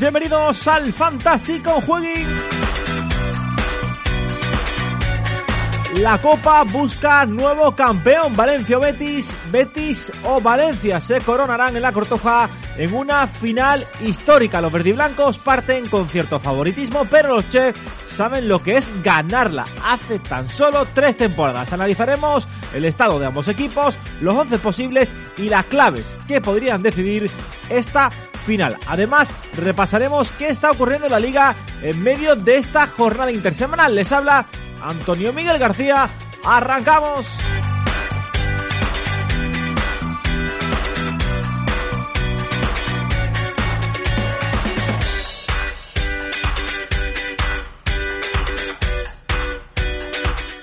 Bienvenidos al Fantasy con La Copa busca nuevo campeón. Valencia Betis, Betis o Valencia se coronarán en la Cortoja en una final histórica. Los verdiblancos parten con cierto favoritismo, pero los chefs saben lo que es ganarla. Hace tan solo tres temporadas. Analizaremos el estado de ambos equipos, los once posibles y las claves que podrían decidir esta final. Además, repasaremos qué está ocurriendo en la liga en medio de esta jornada intersemanal. Les habla Antonio Miguel García. ¡Arrancamos!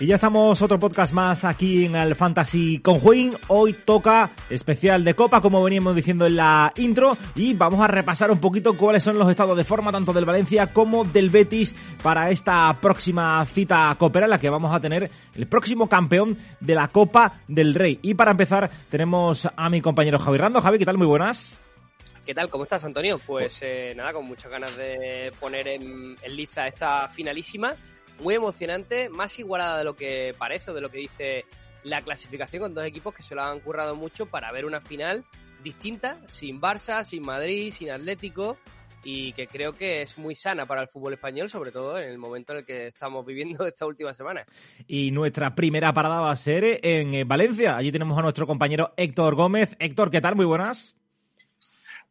Y ya estamos otro podcast más aquí en el Fantasy con Hoy toca especial de Copa, como veníamos diciendo en la intro, y vamos a repasar un poquito cuáles son los estados de forma tanto del Valencia como del Betis para esta próxima cita copera, en la que vamos a tener el próximo campeón de la Copa del Rey. Y para empezar tenemos a mi compañero Javi Rando. Javi, ¿qué tal? Muy buenas. ¿Qué tal? ¿Cómo estás, Antonio? Pues eh, nada, con muchas ganas de poner en, en lista esta finalísima muy emocionante, más igualada de lo que parece o de lo que dice la clasificación con dos equipos que se lo han currado mucho para ver una final distinta, sin Barça, sin Madrid, sin Atlético y que creo que es muy sana para el fútbol español, sobre todo en el momento en el que estamos viviendo esta última semana. Y nuestra primera parada va a ser en eh, Valencia. Allí tenemos a nuestro compañero Héctor Gómez. Héctor, ¿qué tal? Muy buenas.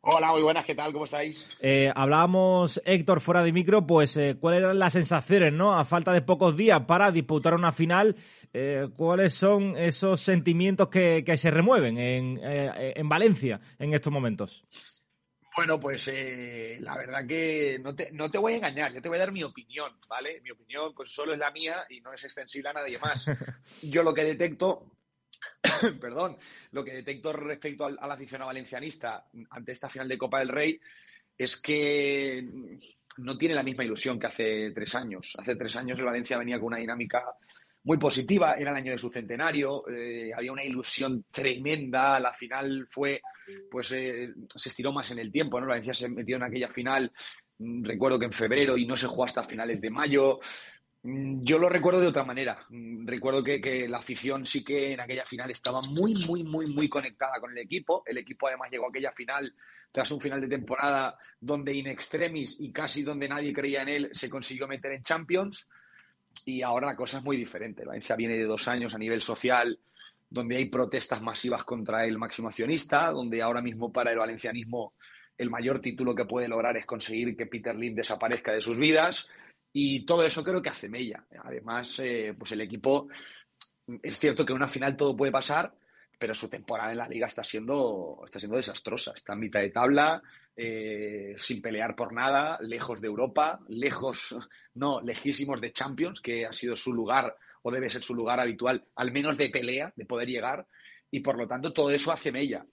Hola, muy buenas, ¿qué tal? ¿Cómo estáis? Eh, hablábamos, Héctor, fuera de micro, pues eh, cuáles eran las sensaciones, ¿no? A falta de pocos días para disputar una final, eh, ¿cuáles son esos sentimientos que, se remueven en, en, Valencia en estos momentos? Bueno, pues la verdad que no te, no te voy a engañar, yo te voy a dar mi opinión, ¿vale? Mi opinión pues solo es la mía y no es extensible a nadie más. Yo lo que detecto perdón, lo que detecto respecto al, al, aficionado valencianista ante esta final de Copa del Rey es que no tiene la misma ilusión que hace tres años. Hace tres años el Valencia venía con una dinámica muy positiva, era el año de su centenario, eh, había una ilusión tremenda, la final fue, pues eh, se estiró más en el tiempo, ¿no? Valencia se metió en aquella final, mm, recuerdo que en febrero y no se jugó hasta finales de mayo, yo lo recuerdo de otra manera. Mm, recuerdo que, la afición sí que en aquella final estaba muy, muy, muy, muy conectada con el equipo. El equipo además llegó a aquella final tras un final de temporada donde in extremis y casi donde nadie creía en él se consiguió meter en Champions. Y ahora la cosa es muy diferente. Valencia viene de dos años a nivel social donde hay protestas masivas contra el máximo accionista, donde ahora mismo para el valencianismo el mayor título que puede lograr es conseguir que Peter Lim desaparezca de sus vidas y todo eso creo que hace mella. Además, eh, pues el equipo, es cierto que en una final todo puede pasar, pero su temporada en la liga está siendo, está siendo desastrosa. Está en mitad de tabla, eh, sin pelear por nada, lejos de Europa, lejos, no, lejísimos de Champions, que ha sido su lugar o debe ser su lugar habitual, al menos de pelea, de poder llegar. Y por lo tanto, todo eso hace mella.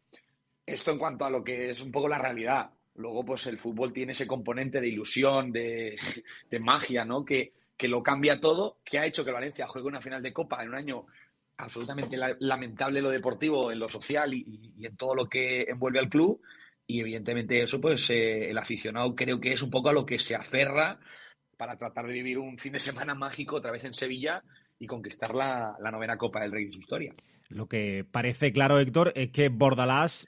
Esto en cuanto a lo que es un poco la realidad. Luego, pues el fútbol tiene ese componente de ilusión, de, magia, ¿no? Que, que, lo cambia todo, que ha hecho que Valencia juegue una final de Copa en un año absolutamente lamentable en lo deportivo, en lo social y, en todo lo que envuelve al club. Y evidentemente eso, pues eh, el aficionado creo que es un poco a lo que se aferra para tratar de vivir un fin de semana mágico otra vez en Sevilla y conquistar la, la novena Copa del Rey de su historia. Lo que parece claro, Héctor, es que Bordalás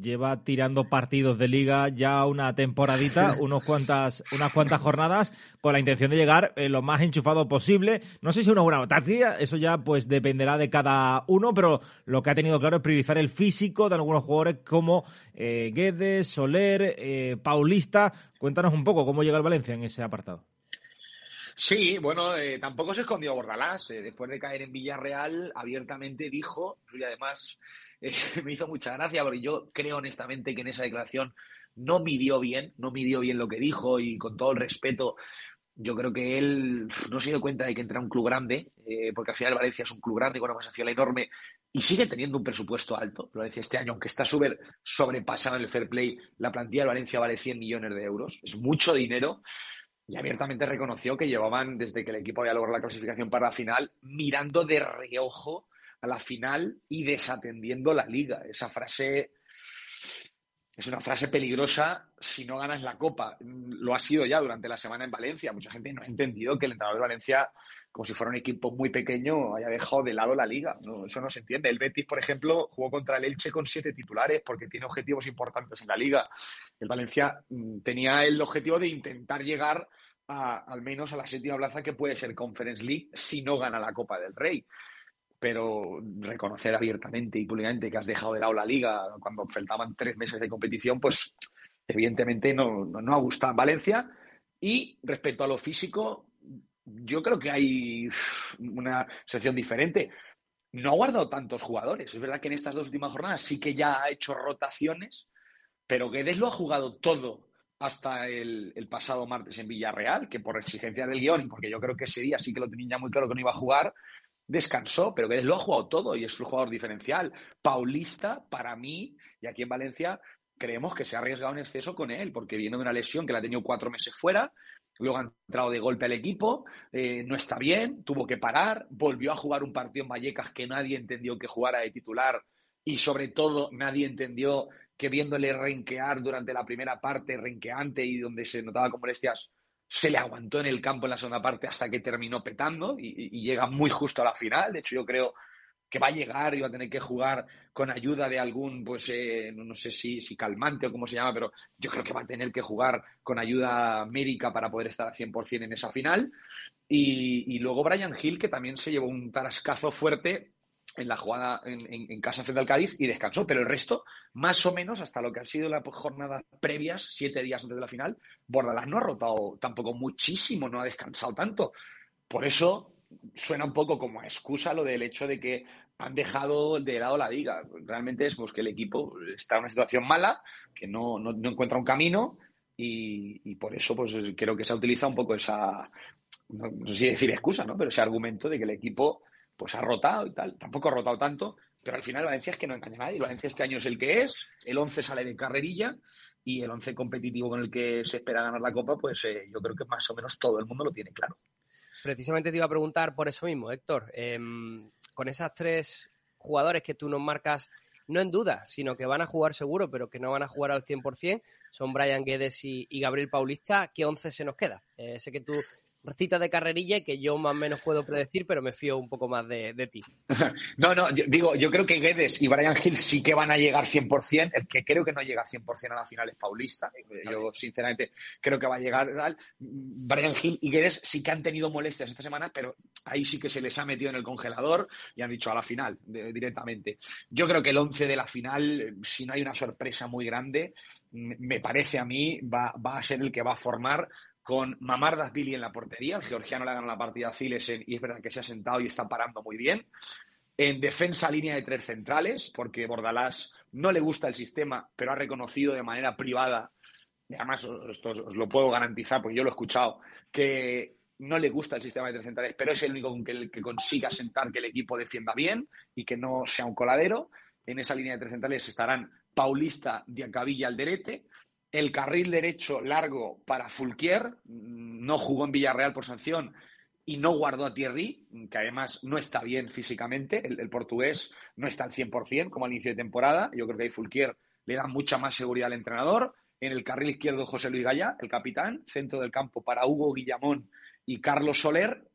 lleva tirando partidos de liga ya una temporadita, unos cuantas, unas cuantas jornadas, con la intención de llegar eh, lo más enchufado posible. No sé si una buena táctica, eso ya pues dependerá de cada uno, pero lo que ha tenido claro es priorizar el físico de algunos jugadores como eh, Guedes, Soler, eh, Paulista. Cuéntanos un poco cómo llega el Valencia en ese apartado. Sí, bueno, eh, tampoco se escondió Bordalás. después de caer en Villarreal, abiertamente dijo, y además eh, me hizo mucha gracia porque yo creo honestamente que en esa declaración no midió bien, no midió bien lo que dijo y con todo el respeto, yo creo que él no se dio cuenta de que entra un club grande, eh, porque al final Valencia es un club grande con una masa enorme y sigue teniendo un presupuesto alto. Valencia este año, aunque está súper sobrepasado en el fair play, la plantilla de Valencia vale 100 millones de euros. Es mucho dinero. Y abiertamente reconoció que llevaban, desde que el equipo había logrado la clasificación para la final, mirando de reojo a la final y desatendiendo la liga. Esa frase es una frase peligrosa si no ganas la Copa. Lo ha sido ya durante la semana en Valencia. Mucha gente no ha entendido que el entrenador de Valencia, como si fuera un equipo muy pequeño, haya dejado de lado la liga. No, eso no se entiende. El Betis, por ejemplo, jugó contra el Elche con siete titulares porque tiene objetivos importantes en la liga. El Valencia mm, tenía el objetivo de intentar llegar al menos a la séptima plaza que puede ser Conference League si no gana la Copa del Rey pero reconocer abiertamente y públicamente que has dejado de lado la liga cuando faltaban tres meses de competición, pues evidentemente no, no, ha gustado Valencia. Y respecto a lo físico, yo creo que hay una sección diferente. No ha guardado tantos jugadores. Es verdad que en estas dos últimas jornadas sí que ya ha hecho rotaciones, pero Guedes lo ha jugado todo hasta el, pasado martes en Villarreal, que por exigencia del guion porque yo creo que ese día sí que lo tenía ya muy claro que no iba a jugar, descansó, pero que lo ha jugado todo y es su jugador diferencial. Paulista, para mí, y aquí en Valencia, creemos que se ha arriesgado en exceso con él, porque viene de una lesión que la ha tenido cuatro meses fuera, luego ha entrado de golpe al equipo, eh, no está bien, tuvo que parar, volvió a jugar un partido en Vallecas que nadie entendió que jugara de titular y sobre todo nadie entendió que viéndole renquear durante la primera parte, renqueante y donde se notaba con molestias, se le aguantó en el campo en la segunda parte hasta que terminó petando y, llega muy justo a la final. De hecho, yo creo que va a llegar y va a tener que jugar con ayuda de algún, pues eh, no, sé si, si, calmante o cómo se llama, pero yo creo que va a tener que jugar con ayuda médica para poder estar al 100% en esa final. Y, y luego Brian Hill, que también se llevó un tarascazo fuerte en la jugada en, casa frente al Cádiz y descansó, pero el resto, más o menos, hasta lo que han sido las jornadas previas, siete días antes de la final, Bordalás no ha rotado tampoco muchísimo, no ha descansado tanto. Por eso suena un poco como excusa lo del hecho de que han dejado de lado la liga. Realmente es pues, que el equipo está en una situación mala, que no, encuentra un camino y, por eso pues creo que se ha utilizado un poco esa, no, no sé si decir excusa, ¿no? pero ese argumento de que el equipo pues ha rotado y tal. Tampoco ha rotado tanto, pero al final Valencia es que no engaña a nadie. Valencia este año es el que es, el 11 sale de carrerilla y el 11 competitivo con el que se espera ganar la Copa, pues eh, yo creo que más o menos todo el mundo lo tiene claro. Precisamente te iba a preguntar por eso mismo, Héctor. Em, con esas tres jugadores que tú nos marcas, no en duda, sino que van a jugar seguro, pero que no van a jugar al 100%, son Brian Guedes y, Gabriel Paulista. ¿Qué 11 se nos queda? Eh, sé que tú recita de carrerilla que yo más o menos puedo predecir, pero me fío un poco más de, ti. no, no, digo, yo creo que Guedes y Brian Hill sí que van a llegar 100%. El que creo que no llega 100% a la final es Paulista. Yo, sinceramente, creo que va a llegar. Brian Hill y Guedes sí que han tenido molestias esta semana, pero ahí sí que se les ha metido en el congelador y han dicho a la final directamente. Yo creo que el 11 de la final, si no hay una sorpresa muy grande, me parece a mí, va, va a ser el que va a formar con Mamardas Billy en la portería. El georgiano le ha ganado la partida a Zilesen y es verdad que se ha sentado y está parando muy bien. En defensa, línea de tres centrales, porque Bordalás no le gusta el sistema, pero ha reconocido de manera privada, y además esto os lo puedo garantizar porque yo lo he escuchado, que no le gusta el sistema de tres centrales, pero es el único que, que consiga sentar que el equipo defienda bien y que no sea un coladero. En esa línea de tres centrales estarán Paulista, Diacabilla, Alderete, el carril derecho largo para Fulquier, no jugó en Villarreal por sanción y no guardó a Thierry, que además no está bien físicamente, el, portugués no está al 100% como al inicio de temporada, yo creo que ahí Fulquier le da mucha más seguridad al entrenador. En el carril izquierdo José Luis Gaya, el capitán, centro del campo para Hugo Guillamón y Carlos Soler,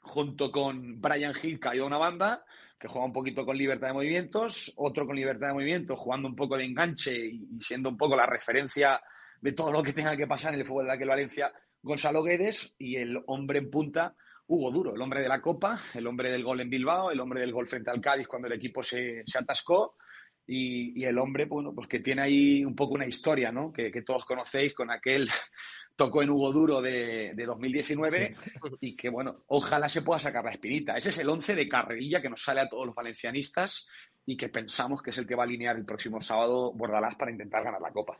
junto con Brian Hill cayó una banda, que juega un poquito con libertad de movimientos, otro con libertad de movimientos, jugando un poco de enganche y, siendo un poco la referencia de todo lo que tenga que pasar en el fútbol de aquel Valencia, Gonzalo Guedes y el hombre en punta, Hugo Duro, el hombre de la Copa, el hombre del gol en Bilbao, el hombre del gol frente al Cádiz cuando el equipo se, atascó y, el hombre, bueno, pues que tiene ahí un poco una historia, ¿no? Que, que todos conocéis con aquel tocó en Hugo Duro de, 2019 y que, bueno, ojalá se pueda sacar la espinita. Ese es el 11 de carrerilla que nos sale a todos los valencianistas y que pensamos que es el que va a alinear el próximo sábado Bordalás para intentar ganar la Copa.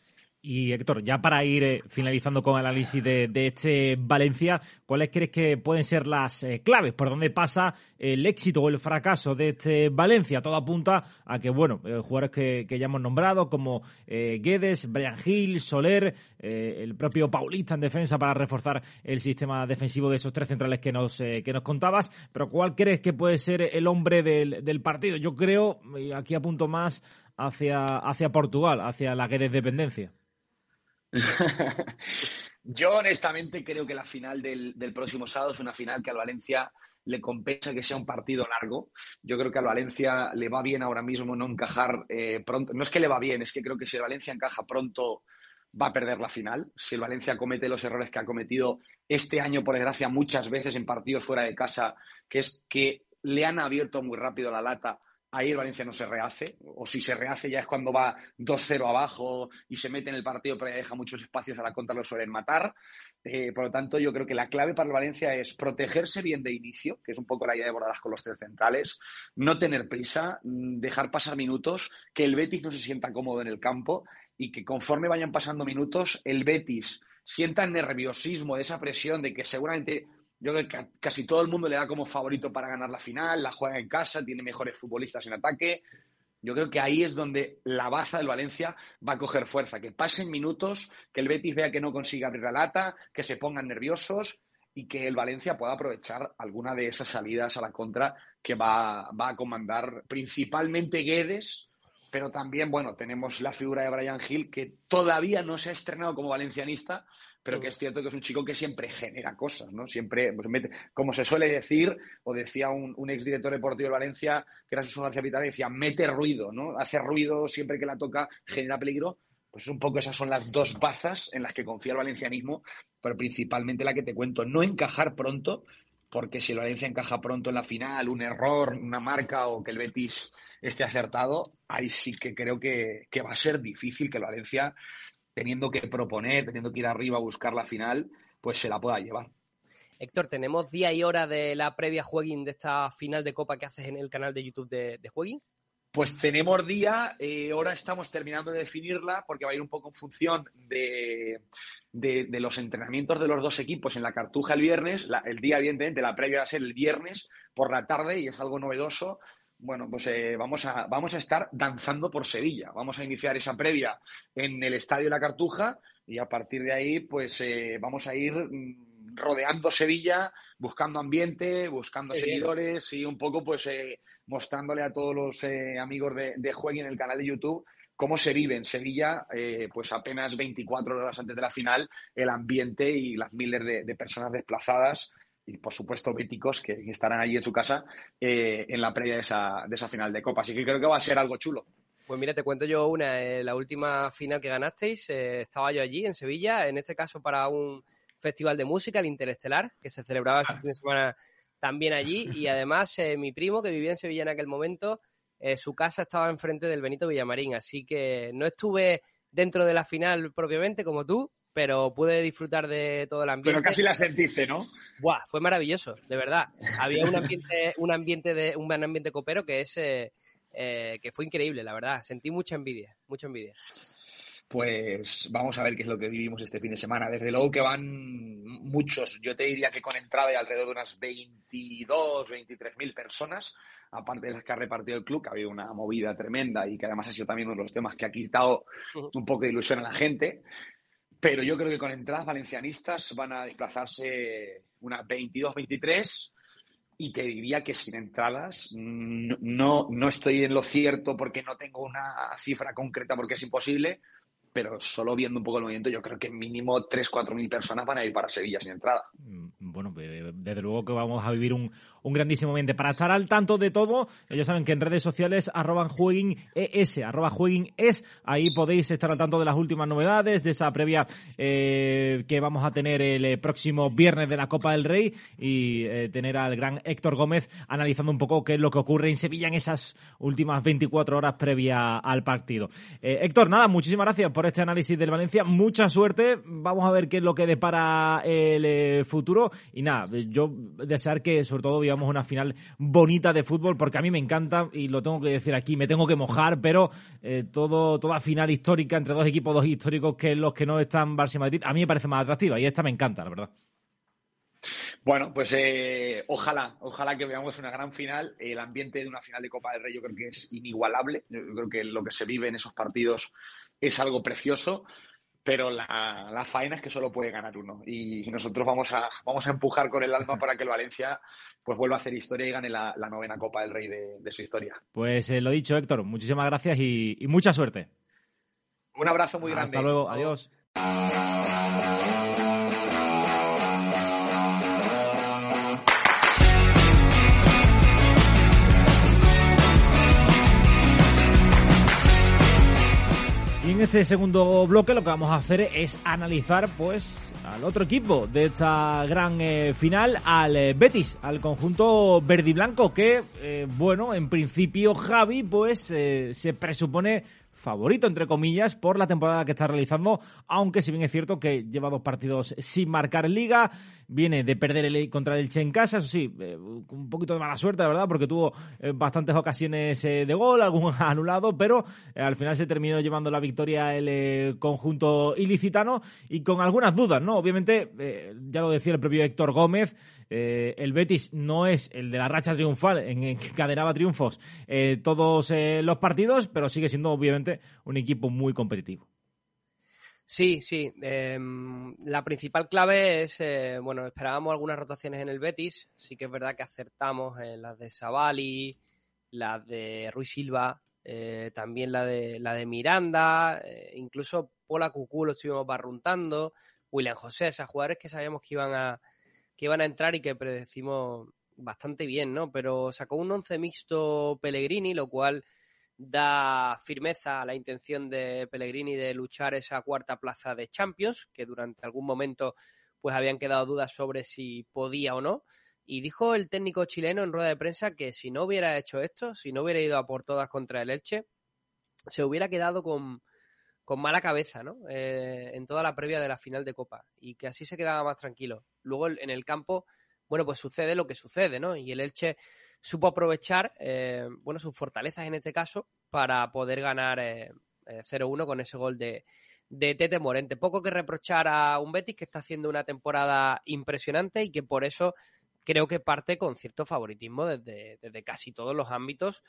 Y Héctor, ya para ir eh, finalizando con el análisis de, este Valencia, ¿cuáles crees que pueden ser las eh, claves? ¿Por dónde pasa el éxito o el fracaso de este Valencia? Todo apunta a que, bueno, eh, jugadores que, ya hemos nombrado, como Guedes, Brian Hill, Soler, el propio Paulista en defensa para reforzar el sistema defensivo de esos tres centrales que nos, que nos contabas. Pero ¿cuál crees que puede ser el hombre del, del partido? Yo creo, aquí apunto más hacia, hacia Portugal, hacia la que dependencia? Yo honestamente creo que la final del, próximo sábado es una final que al Valencia le compensa que sea un partido largo. Yo creo que al Valencia le va bien ahora mismo no encajar eh, pronto. No es que le va bien, es que creo que si el Valencia encaja pronto va a perder la final. Si el Valencia comete los errores que ha cometido este año, por desgracia, muchas veces en partidos fuera de casa, que es que le han abierto muy rápido la lata ahí el Valencia no se rehace, o si se rehace ya es cuando va 2-0 abajo y se mete en el partido, pero ya deja muchos espacios a la contra, lo suelen matar. Eh, por lo tanto, yo creo que la clave para el Valencia es protegerse bien de inicio, que es un poco la idea de Bordadas con los tres centrales, no tener prisa, mm, dejar pasar minutos, que el Betis no se sienta cómodo en el campo y que conforme vayan pasando minutos, el Betis sienta nerviosismo de esa presión de que seguramente yo creo que casi todo el mundo le da como favorito para ganar la final, la juega en casa, tiene mejores futbolistas en ataque. Yo creo que ahí es donde la baza del Valencia va a coger fuerza, que pasen minutos, que el Betis vea que no consigue abrir la lata, que se pongan nerviosos y que el Valencia pueda aprovechar alguna de esas salidas a la contra que va, va a comandar principalmente Guedes, pero también, bueno, tenemos la figura de Brian Hill, que todavía no se ha estrenado como valencianista, pero que es cierto que es un chico que siempre genera cosas, ¿no? Siempre, pues, como se suele decir, o decía un, un exdirector deportivo de Valencia, que era su García Pitara, decía, mete ruido, ¿no? Hace ruido siempre que la toca, genera peligro. Pues un poco esas son las dos bazas en las que confía el valencianismo, pero principalmente la que te cuento, no encajar pronto, porque si el Valencia encaja pronto en la final, un error, una marca o que el Betis esté acertado, ahí sí que creo que, que va a ser difícil que el Valencia teniendo que proponer, teniendo que ir arriba a buscar la final, pues se la pueda llevar. Héctor, ¿tenemos día y hora de la previa jueguing de esta final de Copa que haces en el canal de YouTube de, de Jueguin? Pues tenemos día, eh, ahora estamos terminando de definirla porque va a ir un poco en función de, de, los entrenamientos de los dos equipos en la Cartuja el viernes. el día, evidentemente, la previa va a ser el viernes por la tarde y es algo novedoso bueno, pues eh, vamos, a, vamos a estar danzando por Sevilla. Vamos a iniciar esa previa en el Estadio La Cartuja y a partir de ahí, pues eh, vamos a ir mm, rodeando Sevilla, buscando ambiente, buscando seguidores y un poco, pues, eh, mostrándole a todos los amigos de, de en el canal de YouTube cómo se vive en Sevilla, pues apenas 24 horas antes de la final, el ambiente y las miles de personas desplazadas y por supuesto béticos que estarán allí en su casa eh, en la previa de esa, de esa final de Copa. Así que creo que va a ser algo chulo. Pues mira, te cuento yo una. Eh, la última final que ganasteis, eh, estaba yo allí en Sevilla, en este caso para un festival de música, el Interestelar, que se celebraba ese fin de semana también allí. Y además, mi primo, que vivía en Sevilla en aquel momento, su casa estaba enfrente del Benito Villamarín. Así que no estuve dentro de la final propiamente como tú, pero pude disfrutar de todo el ambiente. Pero casi la sentiste, ¿no? Buah, fue maravilloso, de verdad. Había un ambiente, un ambiente de, un buen ambiente copero que es eh, eh, que fue increíble, la verdad. Sentí mucha envidia, mucha envidia. Pues vamos a ver qué es lo que vivimos este fin de semana. Desde luego que van muchos, yo te diría que con entrada de alrededor de unas 22, 23 mil personas, aparte de las que ha repartido el club, que ha habido una movida tremenda y que además ha sido también uno de los temas que ha quitado un poco de ilusión a la gente. Pero yo creo que con entradas valencianistas van a desplazarse unas 22, 23 y te diría que sin entradas no, no estoy en lo cierto porque no tengo una cifra concreta porque es imposible, pero solo viendo un poco el movimiento, yo creo que mínimo 3, 4 mil personas van a ir para Sevilla sin entrada. Mm, bueno, desde luego que vamos a vivir un, un grandísimo momento. Para estar al tanto de todo, ellos saben que en redes sociales, arroban es, arroba jueguin es, ahí podéis estar al tanto de las últimas novedades, de esa previa eh, que vamos a tener el eh, próximo viernes de la Copa del Rey y eh, tener al gran Héctor Gómez analizando un poco qué es lo que ocurre en Sevilla en esas últimas 24 horas previa al partido. Héctor, nada, muchísimas gracias por este análisis del Valencia. Mucha suerte. Vamos a ver qué es lo que depara el eh, futuro. Y nada, yo desear que sobre todo veamos una final bonita de fútbol, porque a mí me encanta, y lo tengo que decir aquí, me tengo que mojar, pero eh, todo, toda final histórica entre dos equipos, dos históricos, que los que no están Barça y Madrid, a mí me parece más atractiva. Y esta me encanta, la verdad. Bueno, pues eh, ojalá, ojalá que veamos una gran final. El ambiente de una final de Copa del Rey yo creo que es inigualable. Yo creo que lo que se vive en esos partidos es algo precioso. pero la, la, faena es que solo puede ganar uno. Y nosotros vamos a, vamos a empujar con el alma para que el Valencia pues vuelva a hacer historia y gane la, novena Copa del Rey de, su historia. Pues eh, lo dicho, Héctor, muchísimas gracias y, y mucha suerte. Un abrazo muy grande. Hasta luego, adiós. Y en este segundo bloque lo que vamos a hacer es analizar pues al otro equipo de esta gran eh, final, al eh, Betis, al conjunto verde y blanco que, eh, bueno, en principio Javi pues se presupone favorito, entre comillas, por la temporada que está realizando, aunque si bien es cierto que lleva dos partidos sin marcar liga, viene de perder el, contra el Che en casa, eso sí, eh, un poquito de mala suerte, la verdad, porque tuvo eh, bastantes ocasiones eh, de gol, algún anulado, pero al final se terminó llevando la victoria el conjunto ilicitano y con algunas dudas, ¿no? Obviamente, ya lo decía el propio Héctor Gómez, eh, el Betis no es el de la racha triunfal en, que cadenaba triunfos eh, todos eh, los partidos, pero sigue siendo obviamente un equipo muy competitivo. Sí, sí. Em, la principal clave es, bueno, esperábamos algunas rotaciones en el Betis. Sí que es verdad que acertamos las de Savali, las de Ruiz Silva, también la de la de Miranda, incluso Pola Cucú lo estuvimos barruntando, William José, esos jugadores que sabíamos que iban a, que iban a entrar y que predecimos bastante bien, ¿no? Pero sacó un once mixto Pellegrini, lo cual da firmeza a la intención de Pellegrini de luchar esa cuarta plaza de Champions, que durante algún momento pues habían quedado dudas sobre si podía o no. Y dijo el técnico chileno en rueda de prensa que si no hubiera hecho esto, si no hubiera ido a por todas contra el Elche, se hubiera quedado con, con mala cabeza, ¿no? Eh, en toda la previa de la final de Copa y que así se quedaba más tranquilo. Luego en el campo, bueno, pues sucede lo que sucede, ¿no? Y el Elche supo aprovechar, eh, bueno, sus fortalezas en este caso para poder ganar 0-1 eh, con ese gol de, de Tete Morente. Poco que reprochar a un Betis que está haciendo una temporada impresionante y que por eso creo que parte con cierto favoritismo desde, desde casi todos los ámbitos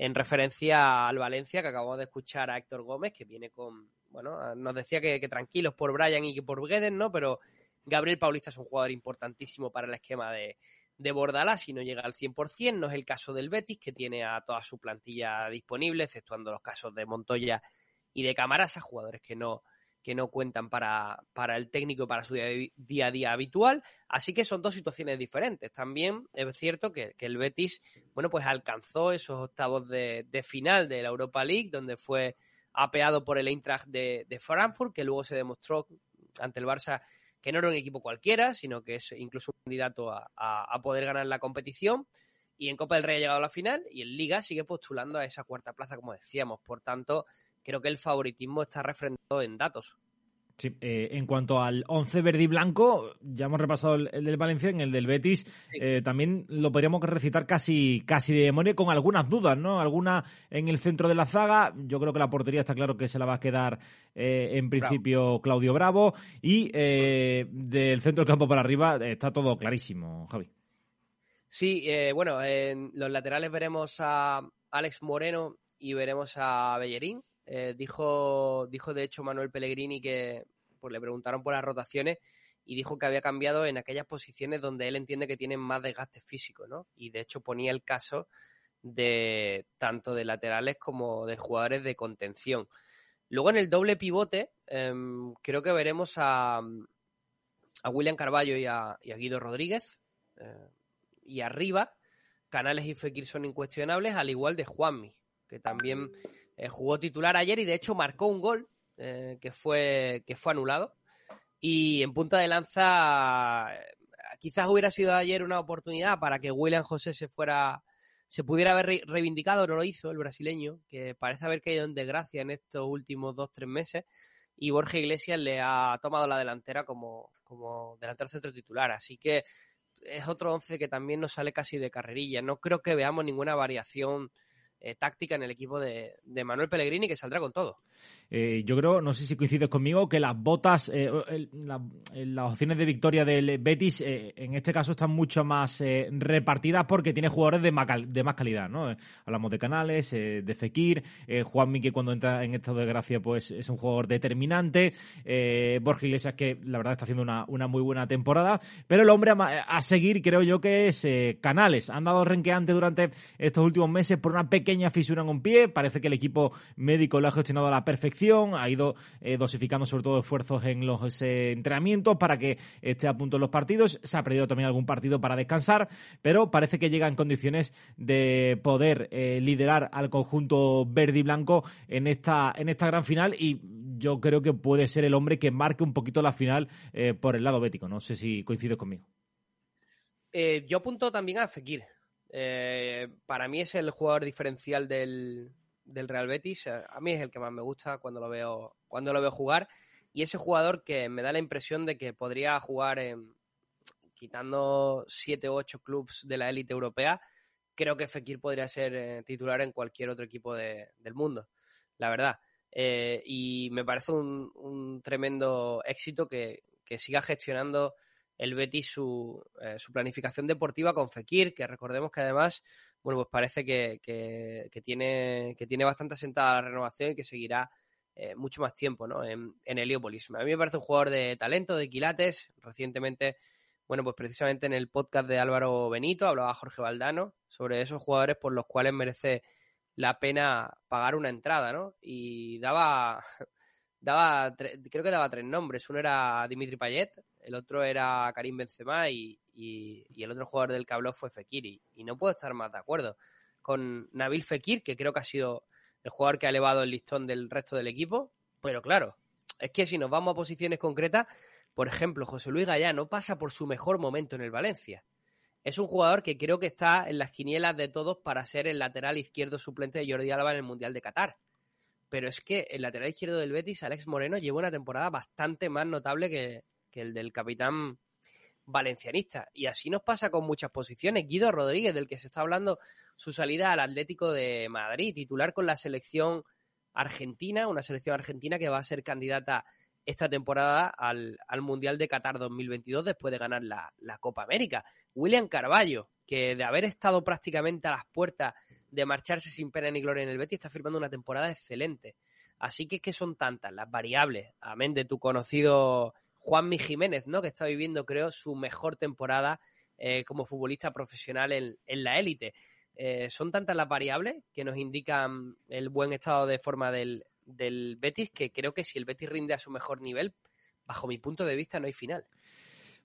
en referencia al Valencia, que acabamos de escuchar a Héctor Gómez, que viene con, bueno, nos decía que, tranquilos por Brian y que por Guedes, ¿no? Pero Gabriel Paulista es un jugador importantísimo para el esquema de, de Bordalás si no llega al 100%, no es el caso del Betis, que tiene a toda su plantilla disponible, exceptuando los casos de Montoya y de Camarasa, jugadores que no, que no cuentan para, para el técnico para su día, a día habitual. Así que son dos situaciones diferentes. También es cierto que, el Betis, bueno, pues alcanzó esos octavos de, final de la Europa League, donde fue apeado por el Eintracht de, Frankfurt, que luego se demostró ante el Barça que no era un equipo cualquiera, sino que es incluso un candidato a, a, poder ganar la competición. Y en Copa del Rey ha llegado a la final y en Liga sigue postulando a esa cuarta plaza, como decíamos. Por tanto, creo que el favoritismo está refrendado en datos. Sí, eh, en cuanto al 11 verde y blanco, ya hemos repasado el, del Valencia, en el del Betis eh, también lo podríamos recitar casi, casi de memoria con algunas dudas, ¿no? Alguna en el centro de la zaga, yo creo que la portería está claro que se la va a quedar eh, en principio Claudio Bravo y del centro del campo para arriba está todo clarísimo, Javi. Sí, bueno, en los laterales veremos a Alex Moreno y veremos a Bellerín, eh, dijo, dijo de hecho Manuel Pellegrini que pues, le preguntaron por las rotaciones y dijo que había cambiado en aquellas posiciones donde él entiende que tienen más desgaste físico, ¿no? Y de hecho ponía el caso de tanto de laterales como de jugadores de contención. Luego en el doble pivote em, creo que veremos a, a William Carballo y a, Guido Rodríguez. Eh, y arriba, Canales y Fekir son incuestionables, al igual de Juanmi, que también eh, jugó titular ayer y de hecho marcó un gol eh, que, fue, que fue anulado. Y en punta de lanza, eh, quizás hubiera sido ayer una oportunidad para que William José se fuera, se pudiera haber reivindicado, no lo hizo el brasileño, que parece haber caído en desgracia en estos últimos dos, tres meses. Y Borja Iglesias le ha tomado la delantera como, como delantero centro titular. Así que es otro once que también nos sale casi de carrerilla. No creo que veamos ninguna variación eh, táctica en el equipo de, Manuel Pellegrini que saldrá con todo. Eh, yo creo, no sé si coincides conmigo, que las botas, eh, las opciones de victoria del Betis en este caso están mucho más repartidas porque tiene jugadores de más, de más calidad, ¿no? Hablamos de Canales, de Fekir, Juanmi que cuando entra en estado de gracia pues es un jugador determinante, Borja Iglesias que la verdad está haciendo una, muy buena temporada, pero el hombre a seguir creo yo que es Canales. Han dado renqueante durante estos últimos meses por una pequeña pequeña fisura en un pie. Parece que el equipo médico lo ha gestionado a la perfección. Ha ido eh, dosificando sobre todo esfuerzos en los eh, entrenamientos para que esté a punto en los partidos. Se ha perdido también algún partido para descansar, pero parece que llega en condiciones de poder eh, liderar al conjunto verde y blanco en esta, en esta gran final y yo creo que puede ser el hombre que marque un poquito la final por el lado bético. No sé si coincides conmigo. yo apunto también a Fekir. Eh, para mí es el jugador diferencial del, Real Betis. Eh, a mí es el que más me gusta cuando lo veo, cuando lo veo jugar. Y ese jugador que me da la impresión de que podría jugar en, quitando 7 u 8 clubes de la élite europea, creo que Fekir podría ser eh, titular en cualquier otro equipo del mundo, la verdad. y me parece un, tremendo éxito que, que siga gestionando el Betis su, eh, su, planificación deportiva con Fekir, que recordemos que además, bueno, pues parece que, que, tiene, que tiene bastante asentada la renovación y que seguirá eh, mucho más tiempo ¿no? en, en Heliópolis. A mí me parece un jugador de talento, de quilates. Recientemente, bueno, pues precisamente en el podcast de Álvaro Benito hablaba Jorge Valdano sobre esos jugadores por los cuales merece la pena pagar una entrada, ¿no? Y daba, daba creo que daba tres nombres. Uno era Dimitri Payet, el otro era Karim Benzema y, y, el otro jugador del que fue Fekir. Y, no puedo estar más de acuerdo con Nabil Fekir, que creo que ha sido el jugador que ha elevado el listón del resto del equipo. Pero claro, es que si nos vamos a posiciones concretas, por ejemplo, José Luis no pasa por su mejor momento en el Valencia. Es un jugador que creo que está en las quinielas de todos para ser el lateral izquierdo suplente de Jordi Alba en el Mundial de Qatar pero es que el lateral izquierdo del Betis, Alex Moreno, lleva una temporada bastante más notable que, el del capitán valencianista. Y así nos pasa con muchas posiciones. Guido Rodríguez, del que se está hablando, su salida al Atlético de Madrid, titular con la selección argentina, una selección argentina que va a ser candidata esta temporada al, Mundial de Qatar 2022 después de ganar la, la Copa América. William Carballo, que de haber estado prácticamente a las puertas de marcharse sin pena ni gloria en el Betis, está firmando una temporada excelente. Así que es que son tantas las variables, amén de tu conocido Juanmi Jiménez, ¿no? Que está viviendo, creo, su mejor temporada eh, como futbolista profesional en, la élite. Eh, son tantas las variables que nos indican el buen estado de forma del, del Betis que creo que si el Betis rinde a su mejor nivel, bajo mi punto de vista, no hay final.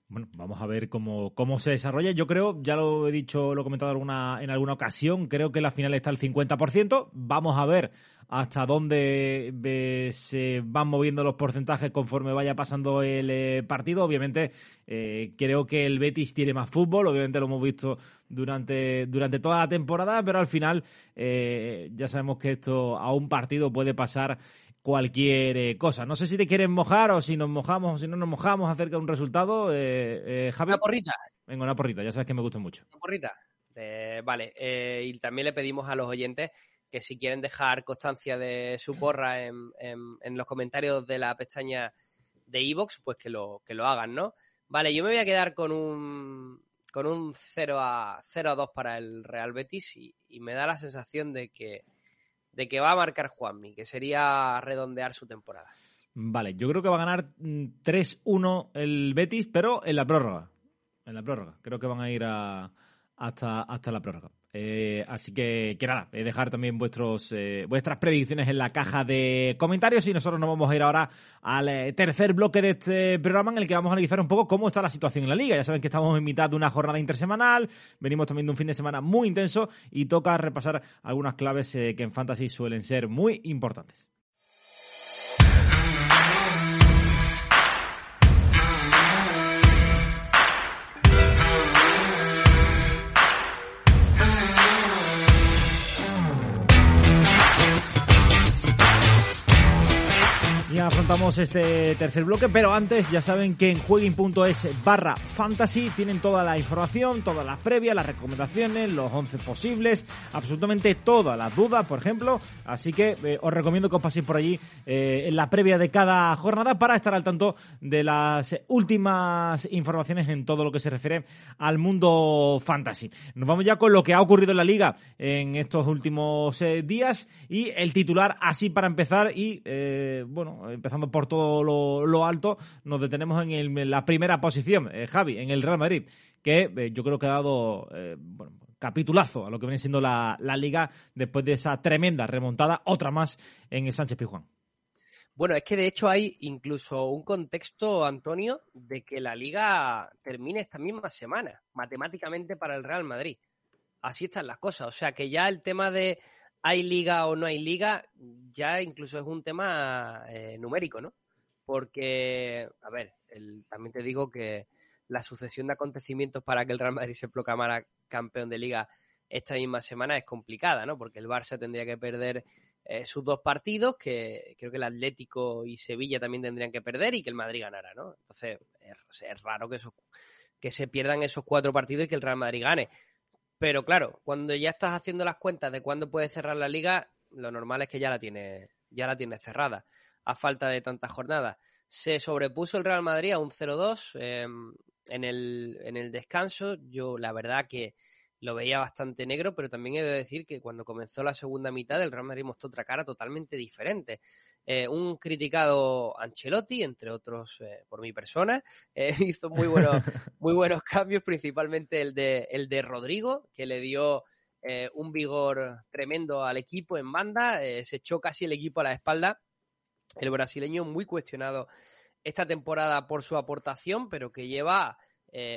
Bueno, vamos a ver cómo, cómo se desarrolla. Yo creo, ya lo he dicho, lo he comentado alguna, en alguna ocasión, creo que la final está al 50%. Vamos a ver hasta dónde se van moviendo los porcentajes conforme vaya pasando el eh, partido. Obviamente, eh, creo que el Betis tiene más fútbol, obviamente lo hemos visto durante, durante toda la temporada, pero al final eh, ya sabemos que esto a un partido puede pasar cualquier eh, cosa. No sé si te quieren mojar o si nos mojamos o si no nos mojamos acerca de un resultado. Eh, eh Una porrita. Venga, una porrita, ya sabes que me gusta mucho. Una porrita. Eh, vale, y también le pedimos a los oyentes que si quieren dejar constancia de su porra en, en, los comentarios de la pestaña de Evox, pues que lo, que lo hagan, ¿no? Vale, yo me voy a quedar con un con un 0 a 0 a 2 para el Real Betis y, y me da la sensación de que de que va a marcar Juanmi, que sería redondear su temporada. Vale, yo creo que va a ganar 3-1 mm, el Betis, pero en la prórroga. En la prórroga. Creo que van a ir hasta, hasta la prórroga. Eh, así que, nada, eh, dejar también vuestros, eh, vuestras predicciones en la caja de comentarios y nosotros nos vamos a ir ahora al tercer bloque de este programa en el que vamos a analizar un poco cómo está la situación en la liga. Ya saben que estamos en mitad de una jornada intersemanal, venimos también de un fin de semana muy intenso y toca repasar algunas claves que en Fantasy suelen ser muy importantes. Comenzamos este tercer bloque, pero antes ya saben que en jueguin.es barra fantasy tienen toda la información, todas las previas, las recomendaciones, los 11 posibles, absolutamente todas las dudas, por ejemplo. Así que eh, os recomiendo que os paséis por allí eh, en la previa de cada jornada para estar al tanto de las últimas informaciones en todo lo que se refiere al mundo fantasy. Nos vamos ya con lo que ha ocurrido en la liga en estos últimos eh, días y el titular así para empezar y bueno, empezando por todo lo, alto, nos detenemos en, la primera posición, eh, Javi, en el Real Madrid, que eh, yo creo que ha dado eh, capitulazo a lo que viene siendo la, liga después de esa tremenda remontada, otra más en el Sánchez Pizjuán. Bueno, es que de hecho hay incluso un contexto, Antonio, de que la liga termine esta misma semana, matemáticamente para el Real Madrid. Así están las cosas. O sea que ya el tema de hay liga o no hay liga, ya incluso es un tema eh, numérico, ¿no? Porque, a ver, también te digo que la sucesión de acontecimientos para que el Real Madrid se proclamara campeón de liga esta misma semana es complicada, ¿no? Porque el Barça tendría que perder eh, sus dos partidos, que creo que el Atlético y Sevilla también tendrían que perder y que el Madrid ganara, ¿no? Entonces, es, raro que, que se pierdan esos cuatro partidos y que el Real Madrid gane. Pero claro, cuando ya estás haciendo las cuentas de cuándo puedes cerrar la liga, lo normal es que ya la tienes, ya la cerrada, a falta de tantas jornadas. Se sobrepuso el Real Madrid a un 0-2 em, en, el, en el descanso. Yo la verdad que lo veía bastante negro, pero también he de decir que cuando comenzó la segunda mitad el Real Madrid mostró otra cara totalmente diferente. Eh, un criticado Ancelotti, entre otros eh, por mi persona, eh, hizo muy buenos, muy buenos cambios, principalmente el de, el de Rodrigo, que le dio un vigor tremendo al equipo en banda, se echó casi el equipo a la espalda. El brasileño muy cuestionado esta temporada por su aportación, pero que lleva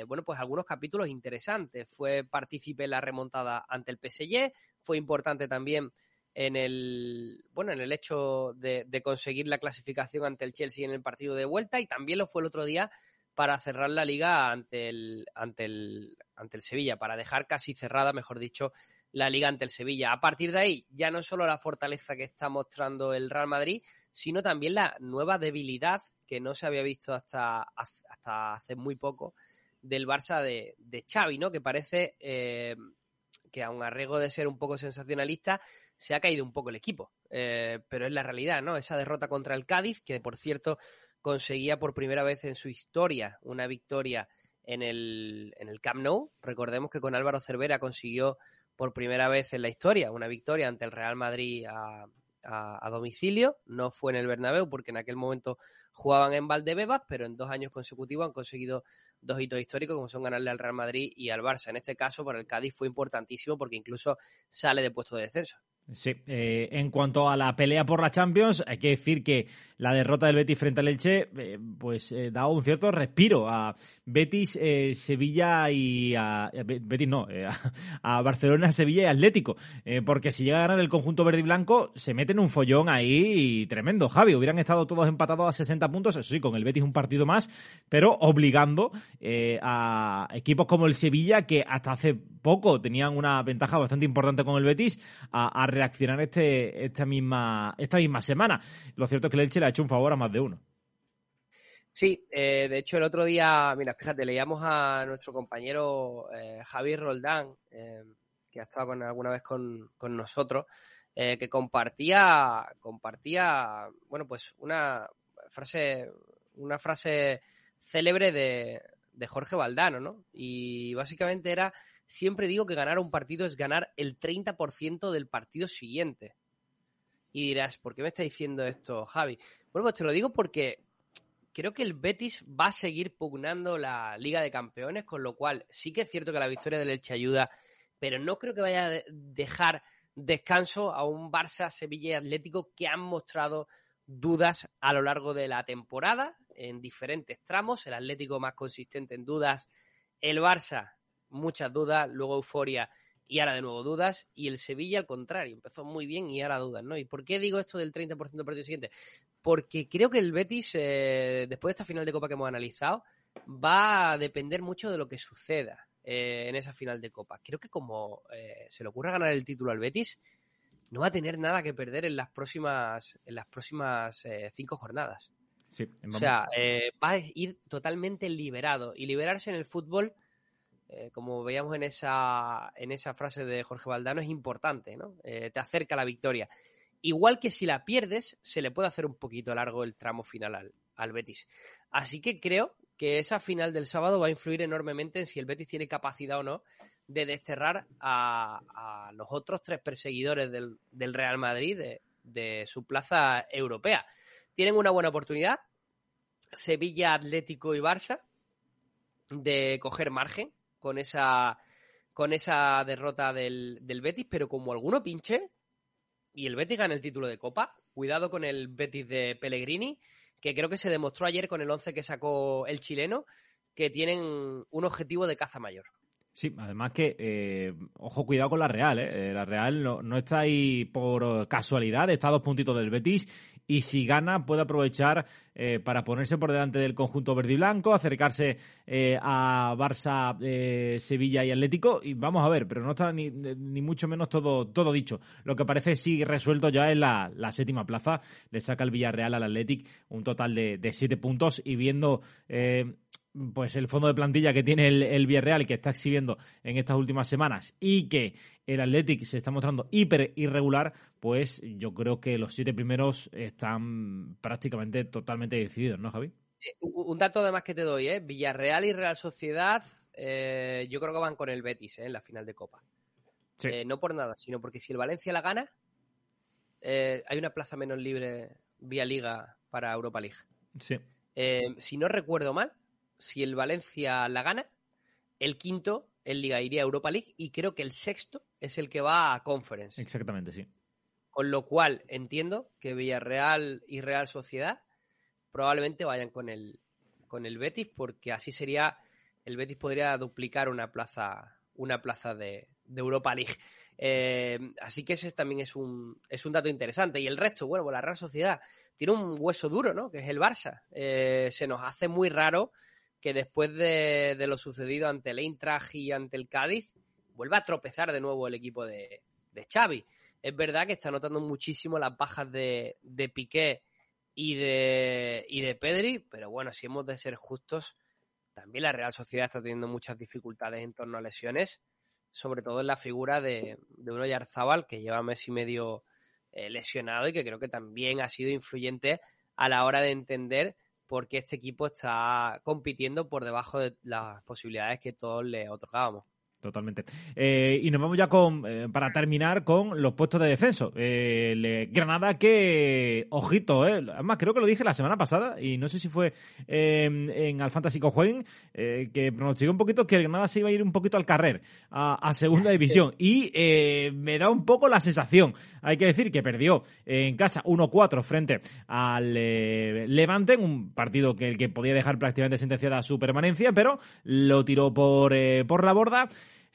bueno, pues algunos capítulos interesantes. Fue partícipe en la remontada ante el PSG, fue importante también en el bueno en el hecho de, conseguir la clasificación ante el Chelsea en el partido de vuelta y también lo fue el otro día para cerrar la liga ante el ante el ante el Sevilla para dejar casi cerrada mejor dicho la liga ante el Sevilla a partir de ahí ya no solo la fortaleza que está mostrando el Real Madrid sino también la nueva debilidad que no se había visto hasta hasta hace muy poco del Barça de, de Xavi no que parece eh, que a un arreglo de ser un poco sensacionalista se ha caído un poco el equipo. Eh, pero es la realidad, ¿no? Esa derrota contra el Cádiz, que por cierto conseguía por primera vez en su historia una victoria en el, en el Camp Nou. Recordemos que con Álvaro Cervera consiguió por primera vez en la historia una victoria ante el Real Madrid a, a, domicilio. No fue en el Bernabéu porque en aquel momento jugaban en Valdebebas, pero en dos años consecutivos han conseguido dos hitos históricos como son ganarle al Real Madrid y al Barça. En este caso, para el Cádiz fue importantísimo porque incluso sale de puesto de descenso. Sí, eh, en cuanto a la pelea por la Champions, hay que decir que la derrota del Betis frente al Elche, eh, pues eh, da un cierto respiro a Betis, Sevilla y a, Betis no, a, Barcelona, Sevilla y Atlético, porque si llega a ganar el conjunto verde y blanco, se mete en un follón ahí tremendo. Javi, hubieran estado todos empatados a 60 puntos, eso sí, con el Betis un partido más, pero obligando a equipos como el Sevilla, que hasta hace poco tenían una ventaja bastante importante con el Betis, a, a reaccionar este, esta, misma, esta misma semana. Lo cierto es que el Elche le ha hecho un favor a más de uno. Sí, eh, de hecho el otro día, mira, fíjate, leíamos a nuestro compañero eh, Javier Roldán, eh, que ha estado con, alguna vez con, nosotros, que compartía, compartía, bueno, pues una frase, una frase célebre de, de Jorge Valdano, ¿no? Y básicamente era siempre digo que ganar un partido es ganar el 30% del partido siguiente. Y dirás, ¿por qué me está diciendo esto, Javi? Bueno, pues te lo digo porque creo que el Betis va a seguir pugnando la Liga de Campeones, con lo cual sí que es cierto que la victoria del Elche ayuda, pero no creo que vaya a dejar descanso a un Barça, Sevilla y Atlético que han mostrado dudas a lo largo de la temporada en diferentes tramos. El Atlético más consistente en dudas, el Barça muchas dudas, luego euforia y ahora de nuevo dudas. Y el Sevilla, al contrario, empezó muy bien y ahora dudas, ¿no? ¿Y por qué digo esto del 30% del partido siguiente? Porque creo que el Betis, eh, después de esta final de Copa que hemos analizado, va a depender mucho de lo que suceda eh, en esa final de Copa. Creo que como eh, se le ocurra ganar el título al Betis, no va a tener nada que perder en las próximas, en las próximas cinco jornadas. o sea, eh, va a ir totalmente liberado. Y liberarse en el fútbol, eh, como veíamos en esa, en esa frase de Jorge Valdano, es importante, ¿no? Eh, te acerca a la victoria. Igual que si la pierdes, se le puede hacer un poquito largo el tramo final al, al Betis. Así que creo que esa final del sábado va a influir enormemente en si el Betis tiene capacidad o no de desterrar a, los otros tres perseguidores del, Real Madrid de, su plaza europea. Tienen una buena oportunidad, Sevilla, Atlético y Barça, de coger margen con esa, con esa derrota del, del Betis, pero como alguno pinche y el Betis gana el título de Copa, cuidado con el Betis de Pellegrini, que creo que se demostró ayer con el 11 que sacó el chileno, que tienen un objetivo de caza mayor. Sí, además que, eh, ojo, cuidado con la Real, ¿eh? La Real no, está ahí por casualidad, está a dos puntitos del Betis y si gana puede aprovechar eh, para ponerse por delante del conjunto verde y blanco, acercarse eh, a Barça, Sevilla y Atlético y vamos a ver, pero no está ni, mucho menos todo, todo dicho. Lo que parece sí resuelto ya es la, séptima plaza, le saca el Villarreal al Atlético un total de siete puntos y viendo pues el fondo de plantilla que tiene el, el Villarreal que está exhibiendo en estas últimas semanas y que el Athletic se está mostrando hiper irregular, pues yo creo que los siete primeros están prácticamente totalmente decididos, ¿no, Javi? Eh, un dato además que te doy, ¿eh? Villarreal y Real Sociedad, eh, yo creo que van con el Betis ¿eh? en la final de Copa. no por nada, sino porque si el Valencia la gana, hay una plaza menos libre vía liga para Europa League. Sí. si no recuerdo mal, si el Valencia la gana, el quinto en Liga iría a Europa League y creo que el sexto es el que va a Conference. Exactamente, sí. Con lo cual entiendo que Villarreal y Real Sociedad probablemente vayan con el, con el Betis porque así sería, el Betis podría duplicar una plaza, una plaza de, Europa League. Eh, así que ese también es un, es un dato interesante. Y el resto, bueno, pues la Real Sociedad tiene un hueso duro, ¿no? Que es el Barça. Eh, se nos hace muy raro que después de, lo sucedido ante el Eintracht y ante el Cádiz, vuelva a tropezar de nuevo el equipo de, de Xavi. Es verdad que está notando muchísimo las bajas de, de Piqué y de, y de Pedri, pero bueno, si hemos de ser justos, también la Real Sociedad está teniendo muchas dificultades en torno a lesiones, sobre todo en la figura de, de Uno Yarzábal, que lleva mes y medio eh, lesionado y que creo que también ha sido influyente a la hora de entender porque este equipo está compitiendo por debajo de las posibilidades que todos le otorgábamos. Totalmente. Eh, y nos vamos ya con, eh, para terminar con los puestos de descenso. Eh, Granada que, ojito, además creo que lo dije la semana pasada y no sé si fue en Al Fantasy Cojueguen, que pronosticó un poquito que el Granada se iba a ir un poquito al carrer, a, segunda división. y me da un poco la sensación, hay que decir que perdió en casa 1-4 frente al Levante, en un partido que el que podía dejar prácticamente sentenciada su permanencia, pero lo tiró por, por la borda.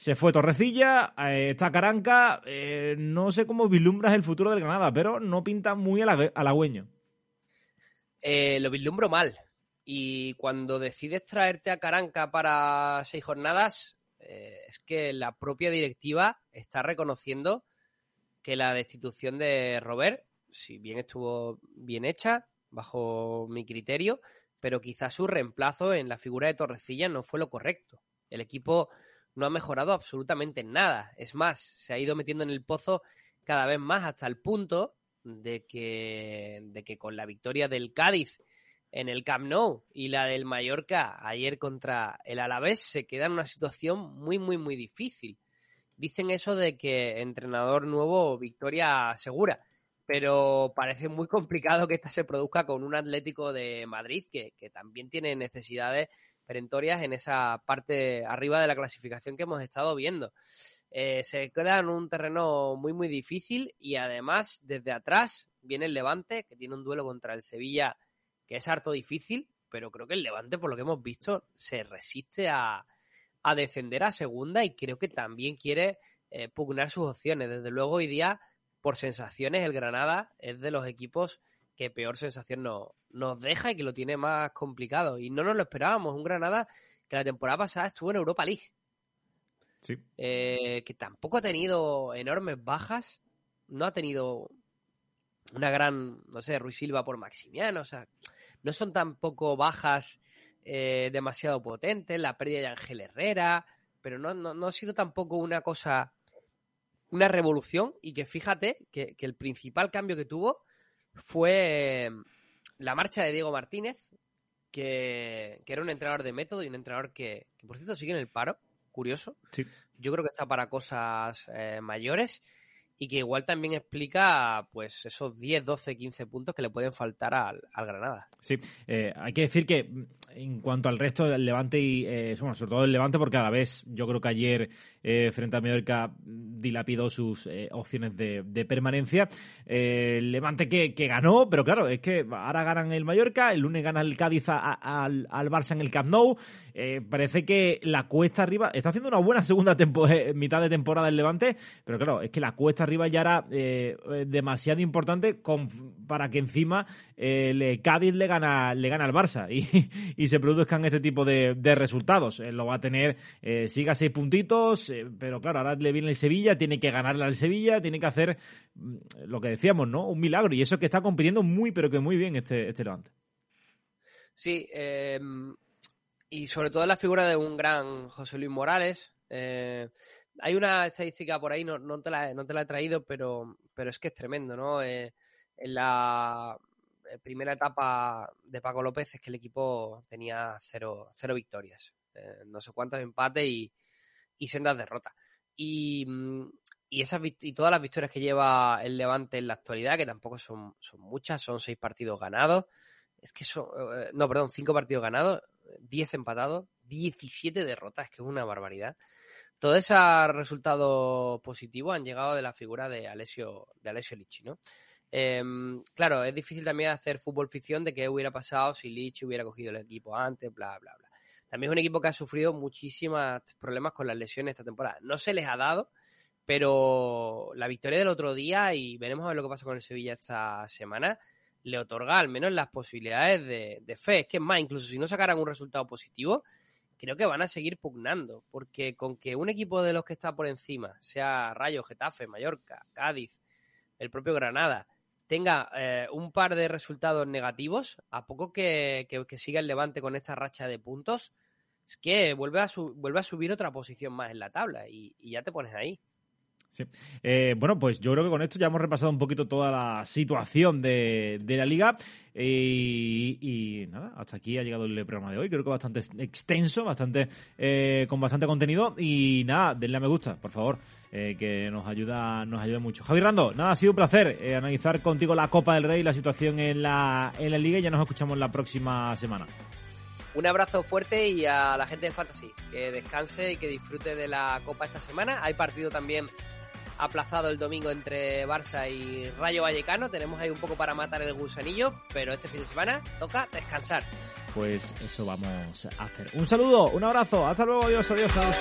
Se fue Torrecilla, eh, está Caranca. Eh, no sé cómo vislumbras el futuro del Granada, pero no pinta muy halagüeño. Eh, lo vislumbro mal. Y cuando decides traerte a Caranca para seis jornadas, es que la propia directiva está reconociendo que la destitución de Robert, si bien estuvo bien hecha, bajo mi criterio, pero quizás su reemplazo en la figura de Torrecilla no fue lo correcto. El equipo no ha mejorado absolutamente nada. Es más, se ha ido metiendo en el pozo cada vez más hasta el punto de que, de que con la victoria del Cádiz en el Camp Nou y la del Mallorca ayer contra el Alavés se queda en una situación muy, muy, muy difícil. Dicen eso de que entrenador nuevo, victoria segura, pero parece muy complicado que esta se produzca con un Atlético de Madrid que, que también tiene necesidades perentorias en esa parte arriba de la clasificación que hemos estado viendo. Eh, se queda en un terreno muy, muy difícil y además desde atrás viene el Levante, que tiene un duelo contra el Sevilla que es harto difícil, pero creo que el Levante, por lo que hemos visto, se resiste a, descender a segunda y creo que también quiere eh, pugnar sus opciones. Desde luego, hoy día, por sensaciones, el Granada es de los equipos que peor sensación no, nos deja y que lo tiene más complicado. Y no nos lo esperábamos. Un Granada que la temporada pasada estuvo en Europa League. Sí. Eh, que tampoco ha tenido enormes bajas. No ha tenido una gran, no sé, Ruiz Silva por Maximiano. O sea, no son tampoco bajas eh, demasiado potentes, la pérdida de Ángel Herrera, pero no, no, ha sido tampoco una cosa, una revolución y que fíjate que, el principal cambio que tuvo fue la marcha de Diego Martínez, que, era un entrenador de método y un entrenador que, por cierto sigue en el paro, curioso. Sí. Yo creo que está para cosas eh, mayores y que igual también explica pues esos 10, 12, 15 puntos que le pueden faltar al, Granada. Sí, eh, hay que decir que en cuanto al resto del Levante y eh, bueno, sobre todo el Levante porque a la vez yo creo que ayer eh, frente a Mallorca dilapidó sus opciones de, permanencia. el Levante que, ganó, pero claro, es que ahora ganan el Mallorca, el lunes gana el Cádiz al, al Barça en el Camp Nou. parece que la cuesta arriba está haciendo una buena segunda mitad de temporada el Levante, pero claro, es que la cuesta arriba ya era eh, demasiado importante para que encima el eh, Cádiz le gana, le gana al Barça y, se produzcan este tipo de, resultados. lo va a tener, eh, siga seis puntitos, pero claro, ahora le viene el Sevilla, tiene que ganarle al Sevilla, tiene que hacer mm, lo que decíamos, ¿no? Un milagro. Y eso que está compitiendo muy, pero que muy bien este, este Levante. Sí, em, y sobre todo la figura de un gran José Luis Morales. Hay una estadística por ahí, no, no, te, la, no te la he traído, pero, pero es que es tremendo, ¿no? Eh, en la eh, primera etapa de Paco López es que el equipo tenía cero, cero victorias, eh, no sé cuántos empates y, y sendas derrotas. Y, mm, y, esas, y todas las victorias que lleva el Levante en la actualidad, que tampoco son, son muchas, son seis partidos ganados, es que son, no, perdón, cinco partidos ganados, diez empatados, 17 derrotas, que es una barbaridad. Todos esos resultados positivos han llegado de la figura de Alessio, de Alessio Licci, ¿no? Em, claro, es difícil también hacer fútbol ficción de qué hubiera pasado si Licci hubiera cogido el equipo antes, bla, bla, bla. También es un equipo que ha sufrido muchísimos problemas con las lesiones esta temporada. No se les ha dado, pero la victoria del otro día, y veremos a ver lo que pasa con el Sevilla esta semana, le otorga al menos las posibilidades de, de fe. Es que es más, incluso si no sacaran un resultado positivo, creo que van a seguir pugnando, porque con que un equipo de los que está por encima, sea Rayo, Getafe, Mallorca, Cádiz, el propio Granada, tenga eh, un par de resultados negativos, a poco que, siga el Levante con esta racha de puntos, es que vuelve a, vuelve a subir otra posición más en la tabla y ya te pones ahí. Sí. Eh, bueno, pues yo creo que con esto ya hemos repasado un poquito toda la situación de, la liga. Y, nada, hasta aquí ha llegado el programa de hoy. Creo que bastante extenso, bastante eh, con bastante contenido. Y nada, denle a me gusta, por favor, eh, que nos ayuda, nos ayuda mucho. Javi Rando, nada, ha sido un placer analizar contigo la Copa del Rey, la situación en la, en la liga. Y ya nos escuchamos la próxima semana. Un abrazo fuerte y a la gente de Fantasy, que descanse y que disfrute de la Copa esta semana. Hay partido también aplazado el domingo entre Barça y Rayo Vallecano. Tenemos ahí un poco para matar el gusanillo, pero este fin de semana toca descansar. Pues eso vamos a hacer. Un saludo, un abrazo, hasta luego, adiós, adiós. adiós.